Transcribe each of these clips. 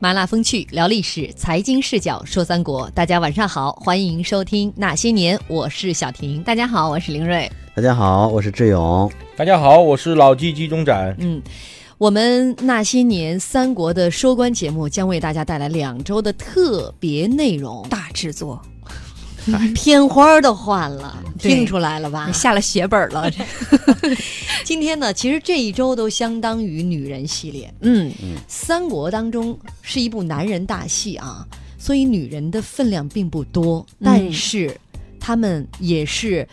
麻辣风趣聊历史，财经视角说三国。大家晚上好，欢迎收听《那些年》，我是小婷。大家好，我是林睿。大家好，我是志勇。大家好，我是老纪纪中展。嗯，我们《那些年》三国的收官节目将为大家带来两周的特别内容，大制作。片花都换了，听出来了吧？下了血本了。今天呢，其实这一周都相当于女人系列。嗯嗯，三国当中是一部男人大戏啊，所以女人的分量并不多，但是他们也是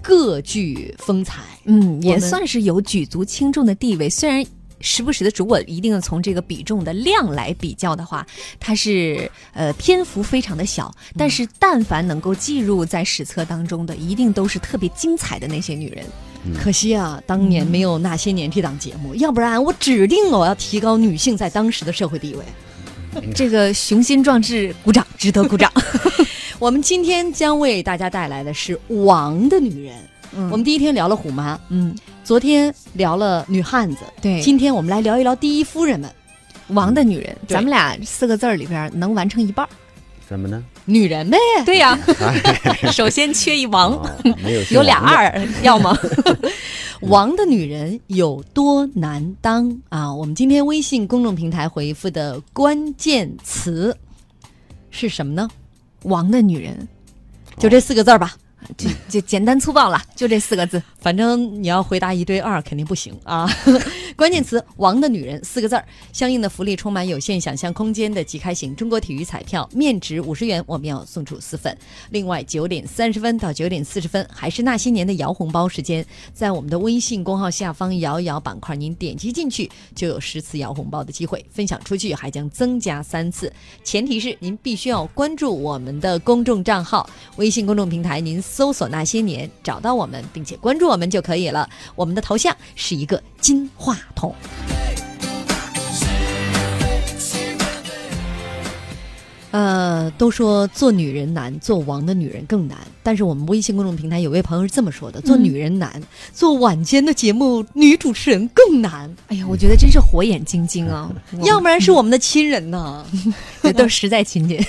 各具风采。嗯，也算是有举足轻重的地位。虽然。时不时的，如果一定从这个比重的量来比较的话，它是呃篇幅非常的小，但是但凡能够记入在史册当中的，一定都是特别精彩的那些女人。可惜啊，当年没有那些年这档节目，要不然我指定我要提高女性在当时的社会地位。这个雄心壮志，鼓掌，值得鼓掌。我们今天将为大家带来的是王的女人。嗯我们第一天聊了虎妈，嗯，昨天聊了女汉子，对，今天我们来聊一聊第一夫人们，王的女人，咱们俩四个字儿里边能完成一半，怎么呢？女人呗，对呀，首先缺一王，有有俩二，要吗？王的女人有多难当啊？我们今天微信公众平台回复的关键词是什么呢？王的女人，就这四个字儿吧。就就简单粗暴了，就这四个字。反正你要回答一对二，肯定不行啊。关键词“王的女人”四个字儿，相应的福利充满有限想象空间的即开型中国体育彩票，面值五十元，我们要送出四份。另外，九点三十分到九点四十分，还是那些年的摇红包时间，在我们的微信公号下方摇一摇板块，您点击进去就有十次摇红包的机会，分享出去还将增加三次。前提是您必须要关注我们的公众账号，微信公众平台您。搜索那些年，找到我们，并且关注我们就可以了。我们的头像是一个金话筒。呃，都说做女人难，做王的女人更难。但是我们微信公众平台有位朋友是这么说的：做女人难，做晚间的节目女主持人更难。哎呀，我觉得真是火眼金睛啊！要不然是我们的亲人呢，都实在亲戚。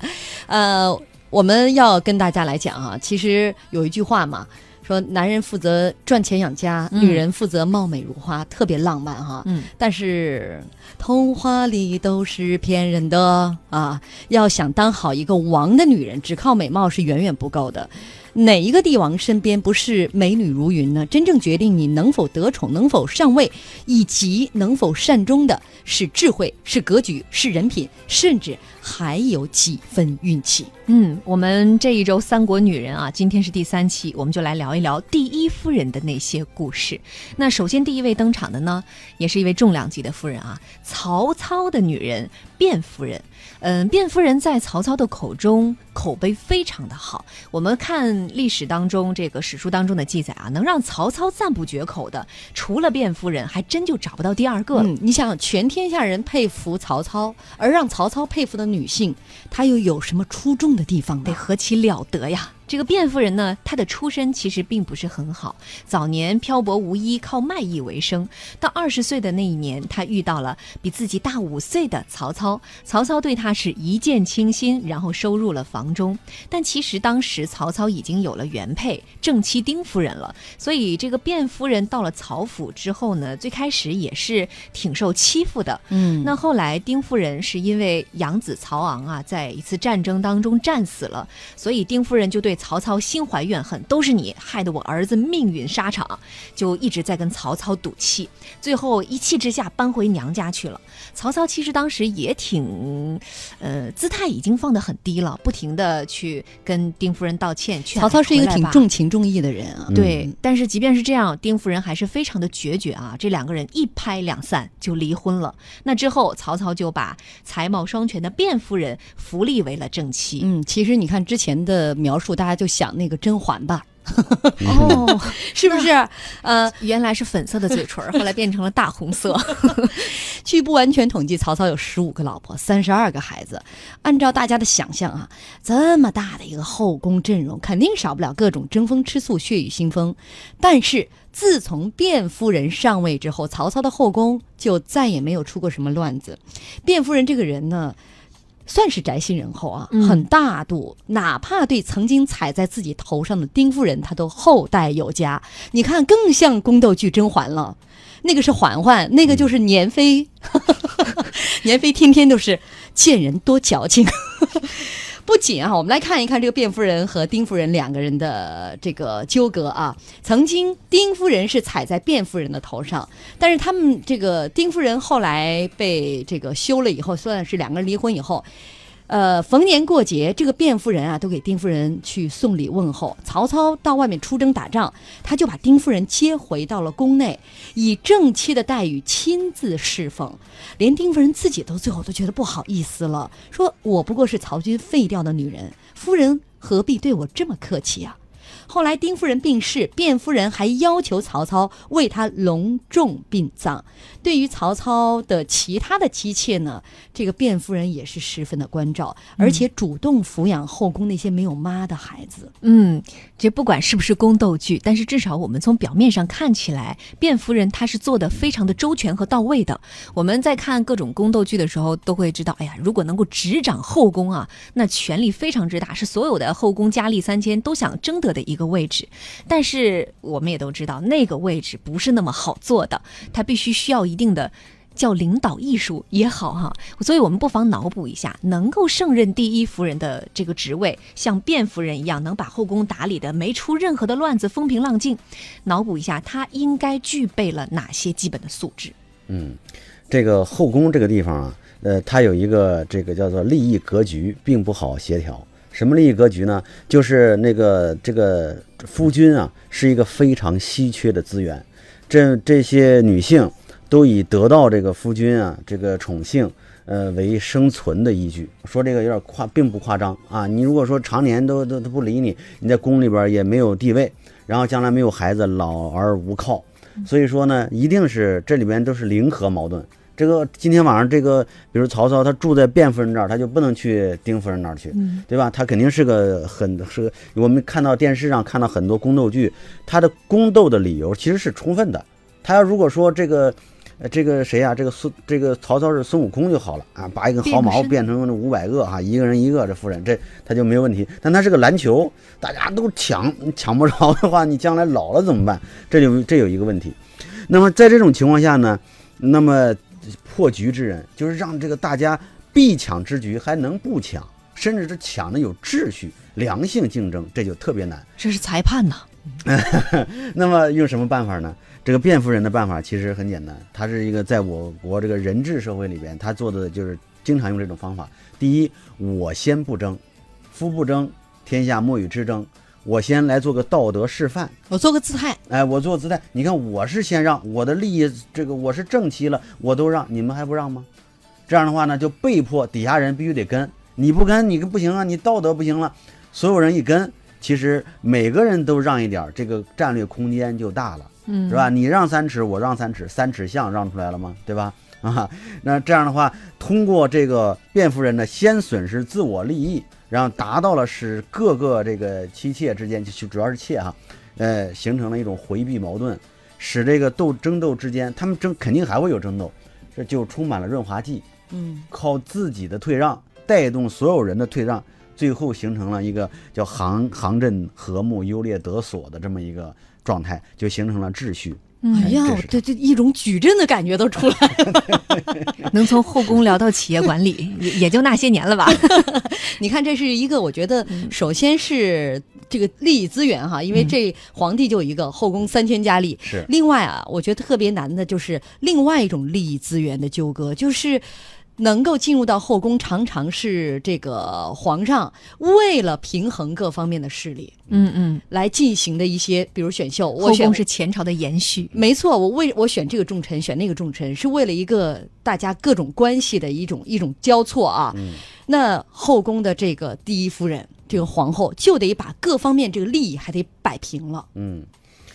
呃。我们要跟大家来讲啊，其实有一句话嘛，说男人负责赚钱养家，女人负责貌美如花，特别浪漫哈。嗯，但是童话里都是骗人的啊！要想当好一个王的女人，只靠美貌是远远不够的。哪一个帝王身边不是美女如云呢？真正决定你能否得宠、能否上位，以及能否善终的是智慧、是格局、是人品，甚至还有几分运气。嗯，我们这一周三国女人啊，今天是第三期，我们就来聊一聊第一夫人的那些故事。那首先第一位登场的呢，也是一位重量级的夫人啊，曹操的女人卞夫人。嗯，卞夫人在曹操的口中口碑非常的好。我们看历史当中这个史书当中的记载啊，能让曹操赞不绝口的，除了卞夫人，还真就找不到第二个了。你想，全天下人佩服曹操，而让曹操佩服的女性，她又有什么出众的地方呢？得何其了得呀！这个卞夫人呢，她的出身其实并不是很好，早年漂泊无依，靠卖艺为生。到二十岁的那一年，她遇到了比自己大五岁的曹操，曹操对她是一见倾心，然后收入了房中。但其实当时曹操已经有了原配正妻丁夫人了，所以这个卞夫人到了曹府之后呢，最开始也是挺受欺负的。嗯，那后来丁夫人是因为养子曹昂啊，在一次战争当中战死了，所以丁夫人就对。曹操心怀怨恨，都是你害得我儿子命运沙场，就一直在跟曹操赌气，最后一气之下搬回娘家去了。曹操其实当时也挺，呃，姿态已经放得很低了，不停的去跟丁夫人道歉。曹操是一个挺重情重义的人啊，对。但是即便是这样，丁夫人还是非常的决绝啊，这两个人一拍两散就离婚了。那之后，曹操就把才貌双全的卞夫人扶立为了正妻。嗯，其实你看之前的描述，大家就想那个甄嬛吧。哦，是不是？呃，原来是粉色的嘴唇，后来变成了大红色。据不完全统计，曹操有十五个老婆，三十二个孩子。按照大家的想象啊，这么大的一个后宫阵容，肯定少不了各种争风吃醋、血雨腥风。但是自从卞夫人上位之后，曹操的后宫就再也没有出过什么乱子。卞夫人这个人呢，算是宅心仁厚啊，嗯很大度，哪怕对曾经踩在自己头上的丁夫人，她都厚待有加。你看，更像宫斗剧甄嬛了。那个是嬛嬛，那个就是年妃。年妃天天都是见人多矫情。不仅啊，我们来看一看这个卞夫人和丁夫人两个人的这个纠葛啊。曾经丁夫人是踩在卞夫人的头上，但是他们这个丁夫人后来被这个休了以后，算是两个人离婚以后。呃，逢年过节，这个卞夫人啊，都给丁夫人去送礼问候。曹操到外面出征打仗，他就把丁夫人接回到了宫内，以正妻的待遇亲自侍奉。连丁夫人自己都最后都觉得不好意思了，说我不过是曹军废掉的女人，夫人何必对我这么客气啊？后来丁夫人病逝，卞夫人还要求曹操为她隆重殡葬。对于曹操的其他的妻妾呢，这个卞夫人也是十分的关照，而且主动抚养后宫那些没有妈的孩子。嗯，这不管是不是宫斗剧，但是至少我们从表面上看起来，卞夫人她是做的非常的周全和到位的。我们在看各种宫斗剧的时候，都会知道，哎呀，如果能够执掌后宫啊，那权力非常之大，是所有的后宫佳丽三千都想争得的一一个位置。但是我们也都知道，那个位置不是那么好做的，它必须需要一定的。叫领导艺术也好哈，所以我们不妨脑补一下，能够胜任第一夫人的这个职位，像卞夫人一样，能把后宫打理的没出任何的乱子，风平浪静。脑补一下，她应该具备了哪些基本的素质？嗯，这个后宫这个地方啊，呃，它有一个这个叫做利益格局，并不好协调。什么利益格局呢？就是那个这个夫君啊，是一个非常稀缺的资源。这这些女性都以得到这个夫君啊这个宠幸，呃为生存的依据。说这个有点夸，并不夸张啊。你如果说常年都都都不理你，你在宫里边也没有地位，然后将来没有孩子，老而无靠。所以说呢，一定是这里边都是零和矛盾。这个今天晚上这个，比如曹操他住在卞夫人那儿，他就不能去丁夫人那儿去，嗯对吧？他肯定是个很是个，我们看到电视上看到很多宫斗剧，他的宫斗的理由其实是充分的。他要如果说这个，呃，这个谁呀、这个孙这个曹操是孙悟空就好了啊，拔一根毫毛变变成五百个啊，一个人一个这夫人，这他就没有问题。但他是个篮球，大家都抢，抢不着的话，你将来老了怎么办？这就这有一个问题。那么在这种情况下呢，那么破局之人就是让这个大家必抢之局还能不抢，甚至是抢的有秩序、良性竞争，这就特别难。这是裁判呐。那么用什么办法呢？这个辩护人的办法其实很简单，他是一个在我国这个人治社会里边，他做的就是经常用这种方法。第一，我先不争，夫不争，天下莫与之争。我先来做个道德示范，我做个姿态，哎，我做姿态，你看我是先让我的利益，这个我是正妻了，我都让，你们还不让吗？这样的话呢，就被迫底下人必须得跟，你不跟你不行啊，你道德不行了，所有人一跟，其实每个人都让一点儿，这个战略空间就大了。嗯，是吧？？你让三尺，我让三尺，三尺巷让出来了吗？对吧？啊，那这样的话，通过这个卞夫人呢，先损失自我利益，然后达到了使各个这个妻妾之间，就主要是妾哈，呃，形成了一种回避矛盾，使这个斗争斗之间，他们争肯定还会有争斗，这就充满了润滑剂，嗯，靠自己的退让带动所有人的退让，最后形成了一个叫行行阵和睦、优劣得所的这么一个状态，就形成了秩序。哎呀这这一种矩阵的感觉都出来了。能从后宫聊到企业管理，也也就那些年了吧。你看，这是一个，我觉得首先是这个利益资源哈，因为这皇帝就一个，后宫三千佳丽。是另外啊，我觉得特别难的就是另外一种利益资源的纠葛，就是。能够进入到后宫，常常是这个皇上为了平衡各方面的势力嗯嗯，来进行的一些，比如选秀。我后选宫是前朝的延续。没错，我为我选这个重臣，选那个重臣，是为了一个大家各种关系的一种一种交错啊。嗯那后宫的这个第一夫人，这个皇后就得把各方面这个利益还得摆平了。嗯，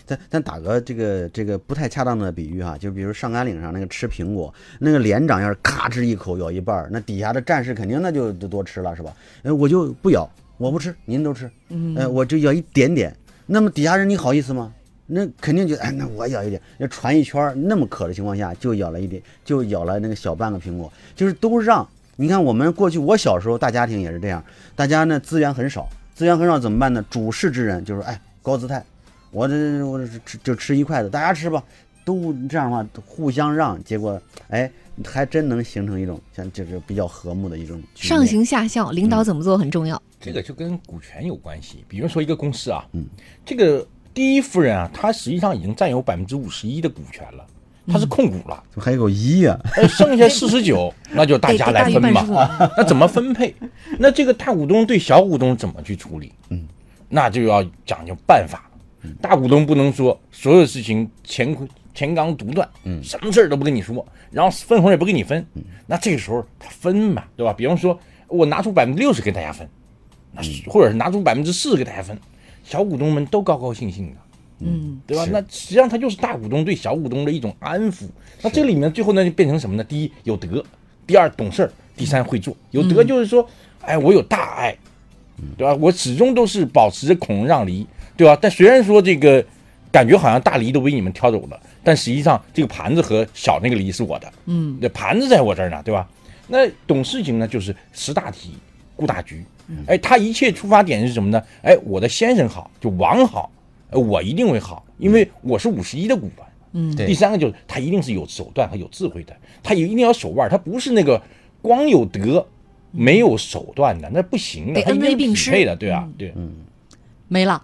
但但打个这个这个不太恰当的比喻哈，就比如上甘岭上那个吃苹果，那个连长要是咔哧一口咬一半儿，那底下的战士肯定那就就多吃了是吧？哎，我就不咬，我不吃，您都吃，嗯哎，我就咬一点点，那么底下人你好意思吗？那肯定觉得，哎，那我咬一点，要传一圈儿，那么渴的情况下，就咬了一点，就咬了那个小半个苹果，就是都让。你看，我们过去我小时候大家庭也是这样，大家呢资源很少，资源很少怎么办呢？主事之人就是哎高姿态，我这我这吃就吃一筷子，大家吃吧，都这样的话互相让，结果哎还真能形成一种像就是比较和睦的一种上行下效，领导怎么做很重要。这个就跟股权有关系。比如说一个公司啊，嗯，这个第一夫人啊，她实际上已经占有百分之五十一的股权了，她是控股了，怎么还有个一呀、哎，剩下四十九，那就大家来分嘛得大于半数。那怎么分配？那这个大股东对小股东怎么去处理？嗯，那就要讲究办法。大股东不能说所有事情前前纲独断，嗯什么事儿都不跟你说，然后分红也不跟你分，那这个时候他分嘛，对吧？比方说我拿出百分之六十给大家分，或者是拿出百分之四十给大家分，小股东们都高高兴兴的。嗯，对吧？那实际上它就是大股东对小股东的一种安抚。那这里面最后呢就变成什么呢？第一有德，第二懂事儿，第三会做。有德就是说，哎，我有大爱，对吧？我始终都是保持着孔融让梨，对吧？但虽然说这个感觉好像大梨都被你们挑走了，但实际上这个盘子和小那个梨是我的，嗯，那盘子在我这儿呢，对吧？那懂事情呢，就是识大体、顾大局。哎，他一切出发点是什么呢？哎，我的先生好，就王好，呃我一定会好，因为我是五十一的股份。嗯对第三个就是他一定是有手段和有智慧的，他也一定要手腕，他不是那个光有德没有手段的，那不行的，得他一定匹配的，对啊，对。没了。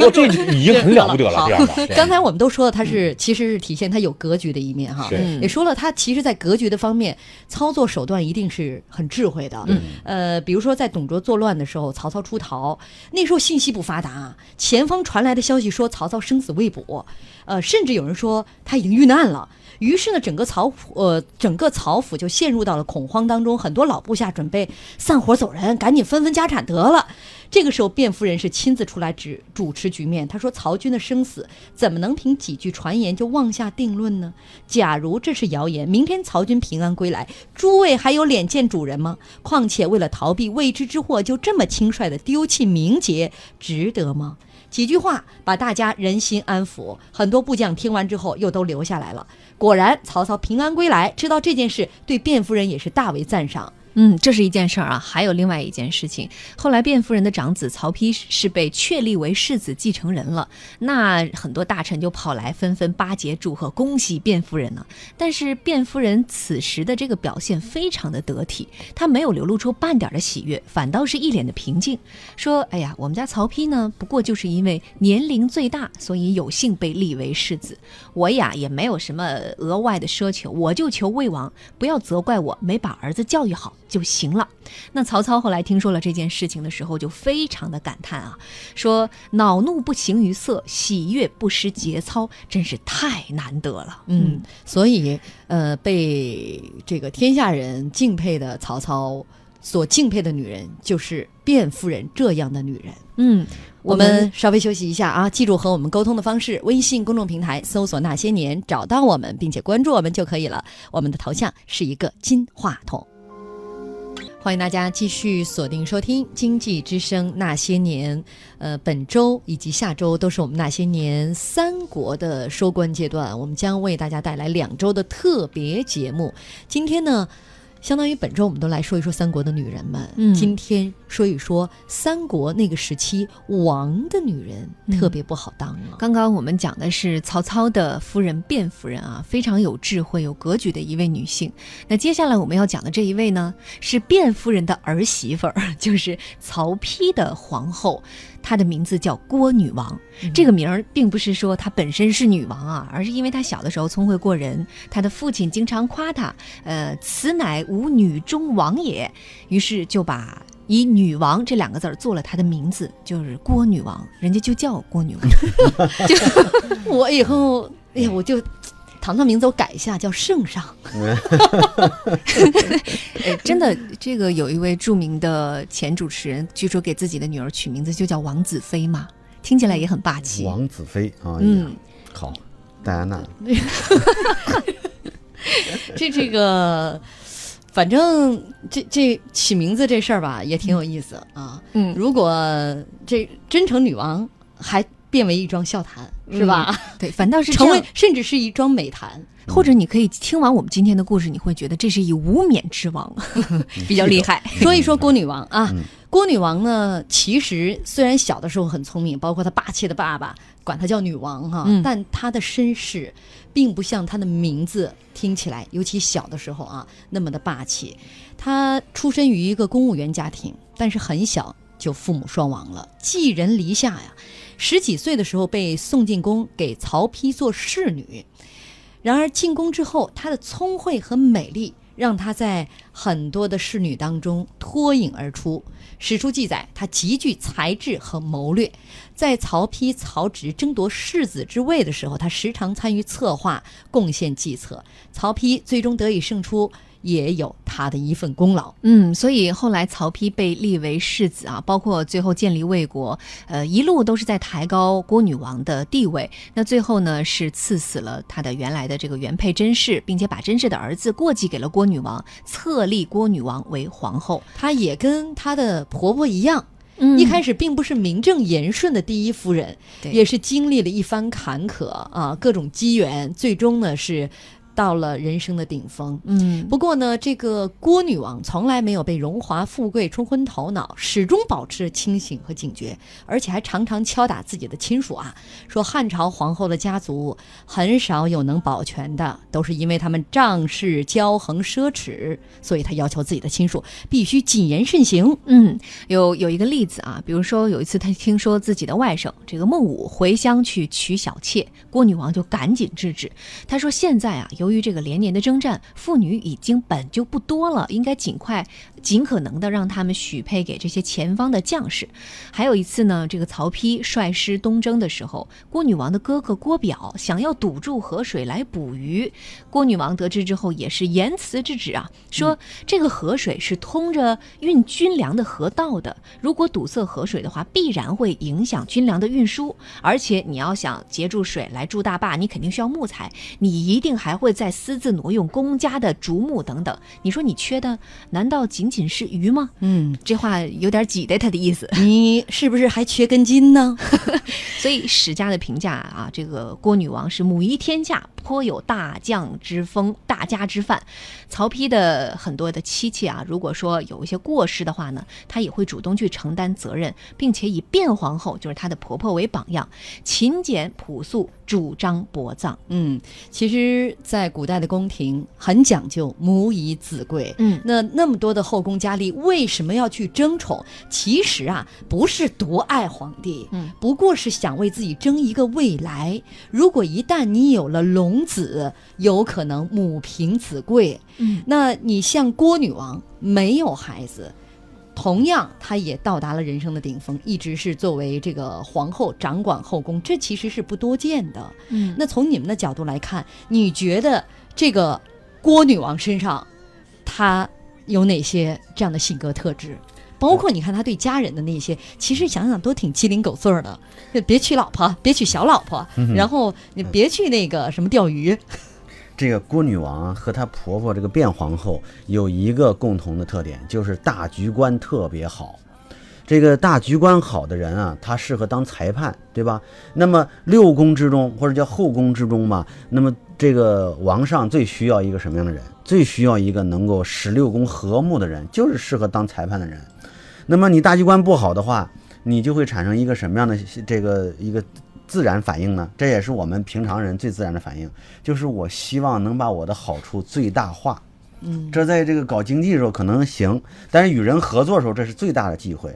我，这已经很了不得了，刚才我们都说了，他是其实是体现他有格局的一面哈，也说了他其实，在格局的方面，操作手段一定是很智慧的。嗯呃，比如说在董卓作乱的时候，曹操出逃，那时候信息不发达，前方传来的消息说曹操生死未卜，呃，甚至有人说他已经遇难了。于是呢，整个曹府呃，整个曹府就陷入到了恐慌当中，很多老部下准备散伙走人，赶紧分分家产得了。这个时候，卞夫人是亲自出来指主持局面。她说：“曹军的生死怎么能凭几句传言就妄下定论呢？假如这是谣言，明天曹军平安归来，诸位还有脸见主人吗？况且为了逃避未知之祸，就这么轻率地丢弃名节，值得吗？”几句话把大家人心安抚，很多部将听完之后又都留下来了。果然，曹操平安归来，知道这件事，对卞夫人也是大为赞赏。嗯，这是一件事儿啊，还有另外一件事情。后来卞夫人的长子曹丕是被确立为世子继承人了，那很多大臣就跑来纷纷巴结祝贺，恭喜卞夫人呢。但是卞夫人此时的这个表现非常的得体，她没有流露出半点的喜悦，反倒是一脸的平静，说：“哎呀，我们家曹丕呢，不过就是因为年龄最大，所以有幸被立为世子。我呀也没有什么额外的奢求，我就求魏王不要责怪我没把儿子教育好就行了。那曹操后来听说了这件事情的时候，就非常的感叹啊，说恼怒不形于色，喜悦不失节操，真是太难得了。嗯，所以呃，被这个天下人敬佩的曹操所敬佩的女人，就是卞夫人这样的女人。嗯，我们稍微休息一下啊，记住和我们沟通的方式：微信公众平台搜索“那些年”，找到我们，并且关注我们就可以了。我们的头像是一个金话筒。欢迎大家继续锁定收听《经济之声那些年》。呃，本周以及下周都是我们那些年三国的收官阶段，我们将为大家带来两周的特别节目。今天呢，相当于本周我们都来说一说三国的女人们。嗯今天说一说三国那个时期王的女人嗯特别不好当啊。刚刚我们讲的是曹操的夫人卞夫人啊，非常有智慧、有格局的一位女性。那接下来我们要讲的这一位呢，是卞夫人的儿媳妇儿，就是曹丕的皇后，她的名字叫郭女王。这个名儿并不是说她本身是女王啊，而是因为她小的时候聪慧过人，她的父亲经常夸她，呃，此乃吾女中王也，于是就把。以女王这两个字儿做了她的名字，就是郭女王，人家就叫郭女王。就我以后，哎呀，我就堂堂名字我改一下，叫圣上。哎，真的，这个有一位著名的前主持人，据说给自己的女儿取名字就叫王子妃嘛，听起来也很霸气。王子妃啊，嗯，好，戴安娜，这这个，反正这这起名字这事儿吧，也挺有意思啊。嗯如果这真诚女王，还变为一桩笑谈。是吧？对，反倒是成为，甚至是一桩美谈。或者你可以听完我们今天的故事，你会觉得这是一无冕之王，比较厉害。说一说郭女王啊，郭女王呢，其实虽然小的时候很聪明，包括她霸气的爸爸管她叫女王哈，嗯但她的身世并不像她的名字听起来，尤其小的时候啊那么的霸气。她出身于一个公务员家庭，但是很小就父母双亡了，寄人篱下呀。十几岁的时候被送进宫，给曹丕做侍女。然而进宫之后，她的聪慧和美丽让她在很多的侍女当中脱颖而出。史书记载，她极具才智和谋略。在曹丕、曹植争夺世子之位的时候，她时常参与策划，贡献计策。曹丕最终得以胜出，也有他的一份功劳。嗯，所以后来曹丕被立为世子啊，包括最后建立魏国，呃，一路都是在抬高郭女王的地位。那最后呢，是赐死了他的原来的这个原配甄氏，并且把甄氏的儿子过继给了郭女王，册立郭女王为皇后。她也跟她的婆婆一样，嗯一开始并不是名正言顺的第一夫人，对也是经历了一番坎坷啊，各种机缘，最终呢是到了人生的顶峰。嗯不过呢，这个郭女王从来没有被荣华富贵冲昏头脑，始终保持清醒和警觉，而且还常常敲打自己的亲属啊，说汉朝皇后的家族很少有能保全的，都是因为他们仗势骄横奢侈，所以她要求自己的亲属必须谨言慎行。嗯，有有一个例子啊，比如说有一次她听说自己的外甥这个孟武回乡去娶小妾，郭女王就赶紧制止。她说现在啊，由于这个连年的征战，妇女已经本就不多了，应该尽快、尽可能的让他们许配给这些前方的将士。还有一次呢，这个曹丕率师东征的时候，郭女王的哥哥郭表想要堵住河水来捕鱼，郭女王得知之后也是严辞制止啊，说这个河水是通着运军粮的河道的，如果堵塞河水的话，必然会影响军粮的运输。而且你要想截住水来筑大坝，你肯定需要木材，你一定还会再私自挪用公家的竹木等等。你说你缺的难道仅仅是鱼吗？嗯，这话有点挤兑他的意思。你是不是还缺根筋呢？所以史家的评价啊，这个郭女王是母仪天下，颇有大将之风、大家之范。曹丕的很多的妻妾啊，如果说有一些过失的话呢，他也会主动去承担责任，并且以卞皇后就是她的婆婆为榜样，勤俭朴素，主张薄葬。嗯，其实，在古代的宫廷很讲究母以子贵。嗯那那么多的后宫佳丽为什么要去争宠？其实啊，不是多爱皇帝，嗯，不过是想为自己争一个未来。如果一旦你有了龙子，有可能母凭子贵。嗯，那你像郭女王没有孩子。同样，她也到达了人生的顶峰，一直是作为这个皇后掌管后宫，这其实是不多见的。嗯那从你们的角度来看，你觉得这个郭女王身上，她有哪些这样的性格特质？包括你看他对家人的那些，其实想想都挺鸡零狗碎儿的。就别娶老婆，别娶小老婆，然后你别去那个什么钓鱼。这个郭女王和她婆婆这个卞皇后有一个共同的特点，就是大局观特别好。这个大局观好的人啊，他适合当裁判，对吧？那么六宫之中，或者叫后宫之中嘛，那么这个王上最需要一个什么样的人？最需要一个能够十六宫和睦的人，就是适合当裁判的人。那么你大局观不好的话，你就会产生一个什么样的这个一个自然反应呢？这也是我们平常人最自然的反应，就是我希望能把我的好处最大化。嗯，这在这个搞经济的时候可能行，但是与人合作的时候，这是最大的忌讳。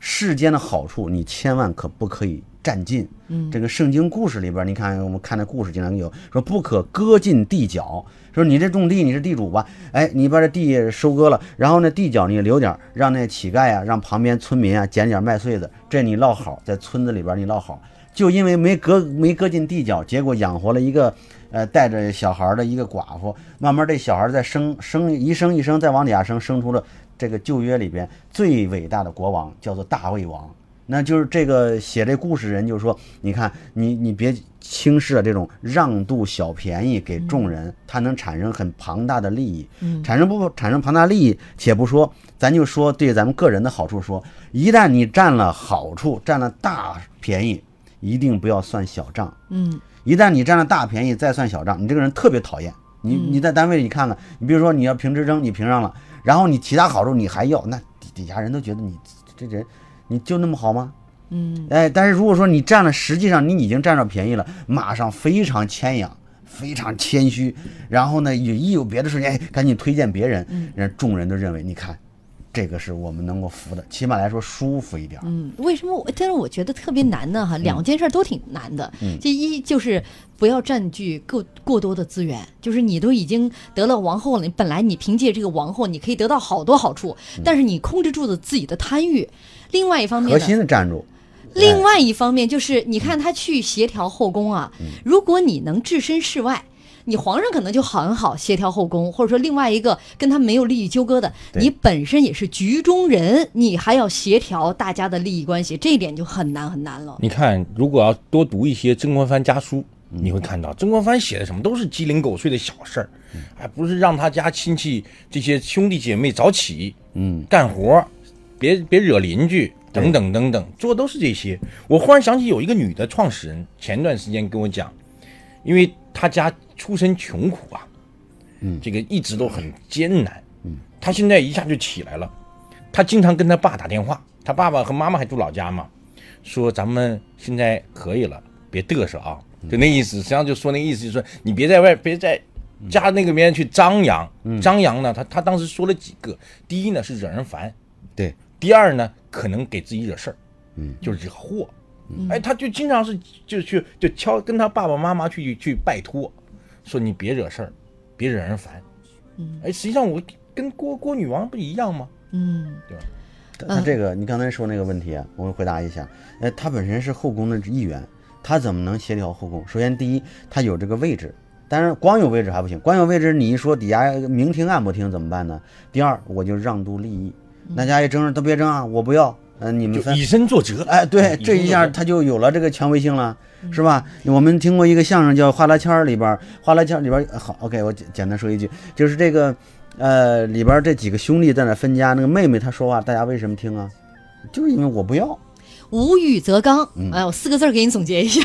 世间的好处，你千万可不可以占尽。嗯这个圣经故事里边，你看我们看的故事经常有说不可割尽地角，说你这种地你是地主吧，哎，你把这地收割了，然后呢地角你留点儿，让那乞丐啊，让旁边村民啊捡点麦穗子，这你落好，在村子里边你落好。就因为没割没割进地角，结果养活了一个呃带着小孩的一个寡妇，慢慢这小孩再生生一生一生再往底下生，生出了这个旧约里边最伟大的国王，叫做大卫王。那就是这个写这故事人就说，你看你你别轻视了这种让渡小便宜给众人，它能产生很庞大的利益。嗯产生不产生庞大利益，且不说，咱就说对咱们个人的好处说，一旦你占了好处，占了大便宜，一定不要算小账。嗯一旦你占了大便宜再算小账，你这个人特别讨厌。你嗯你在单位里你看看，你比如说你要评职称，你评上了，然后你其他好处你还要，那底底下人都觉得你这人你就那么好吗？嗯哎，但是如果说你占了，实际上你已经占着便宜了，马上非常谦仰，非常谦虚，然后呢，有一有别的事情，哎，赶紧推荐别人，人众人都认为，你看，这个是我们能够服的，起码来说舒服一点。嗯，为什么我？但是我觉得特别难呢哈，两件事都挺难的。嗯这一就是不要占据过过多的资源，就是你都已经得了王后了，你本来你凭借这个王后，你可以得到好多好处，但是你控制住了自己的贪欲。另外一方面核，心的站住，另外一方面就是，你看他去协调后宫啊，嗯如果你能置身事外。你皇上可能就很好协调后宫，或者说另外一个跟他没有利益纠葛的，你本身也是局中人，你还要协调大家的利益关系，这一点就很难很难了。你看，如果要多读一些曾国藩家书，你会看到曾国藩写的什么都是鸡零狗碎的小事儿，还，不是让他家亲戚这些兄弟姐妹早起，嗯，干活，别别惹邻居，等等等等，做的都是这些。我忽然想起有一个女的创始人，前段时间跟我讲，因为她家出身穷苦啊，嗯。这个一直都很艰难，嗯，他现在一下就起来了，他经常跟他爸打电话，他爸爸和妈妈还住老家嘛，说咱们现在可以了，别嘚瑟啊，就那意思，实际上就说那意思，就是说你别在外，别在家那个边去张扬，张扬呢，他他当时说了几个，第一呢是惹人烦，对，第二呢可能给自己惹事儿，嗯，就是惹祸，哎，他就经常是就去就敲跟他爸爸妈妈去去拜托，说你别惹事儿，别惹人烦，嗯，哎，实际上我跟郭郭女王不一样吗？嗯对吧他这个你刚才说那个问题啊，我回答一下。呃，他本身是后宫的一员，他怎么能协调后宫？首先，第一，他有这个位置，但是光有位置还不行，光有位置你一说底下明听暗不听怎么办呢？第二，我就让渡利益，大家一争都别争啊，我不要，嗯、你们分以身作则，哎，对，这一下他就有了这个权威性了，是吧？我们听过一个相声叫《花拉圈》里边儿，《花拉圈》里边儿好，OK，我简简单说一句，就是这个，呃，里边儿这几个兄弟在那分家，那个妹妹她说话，大家为什么听啊？就是因为我不要。无欲则刚。嗯哎，我四个字儿给你总结一下。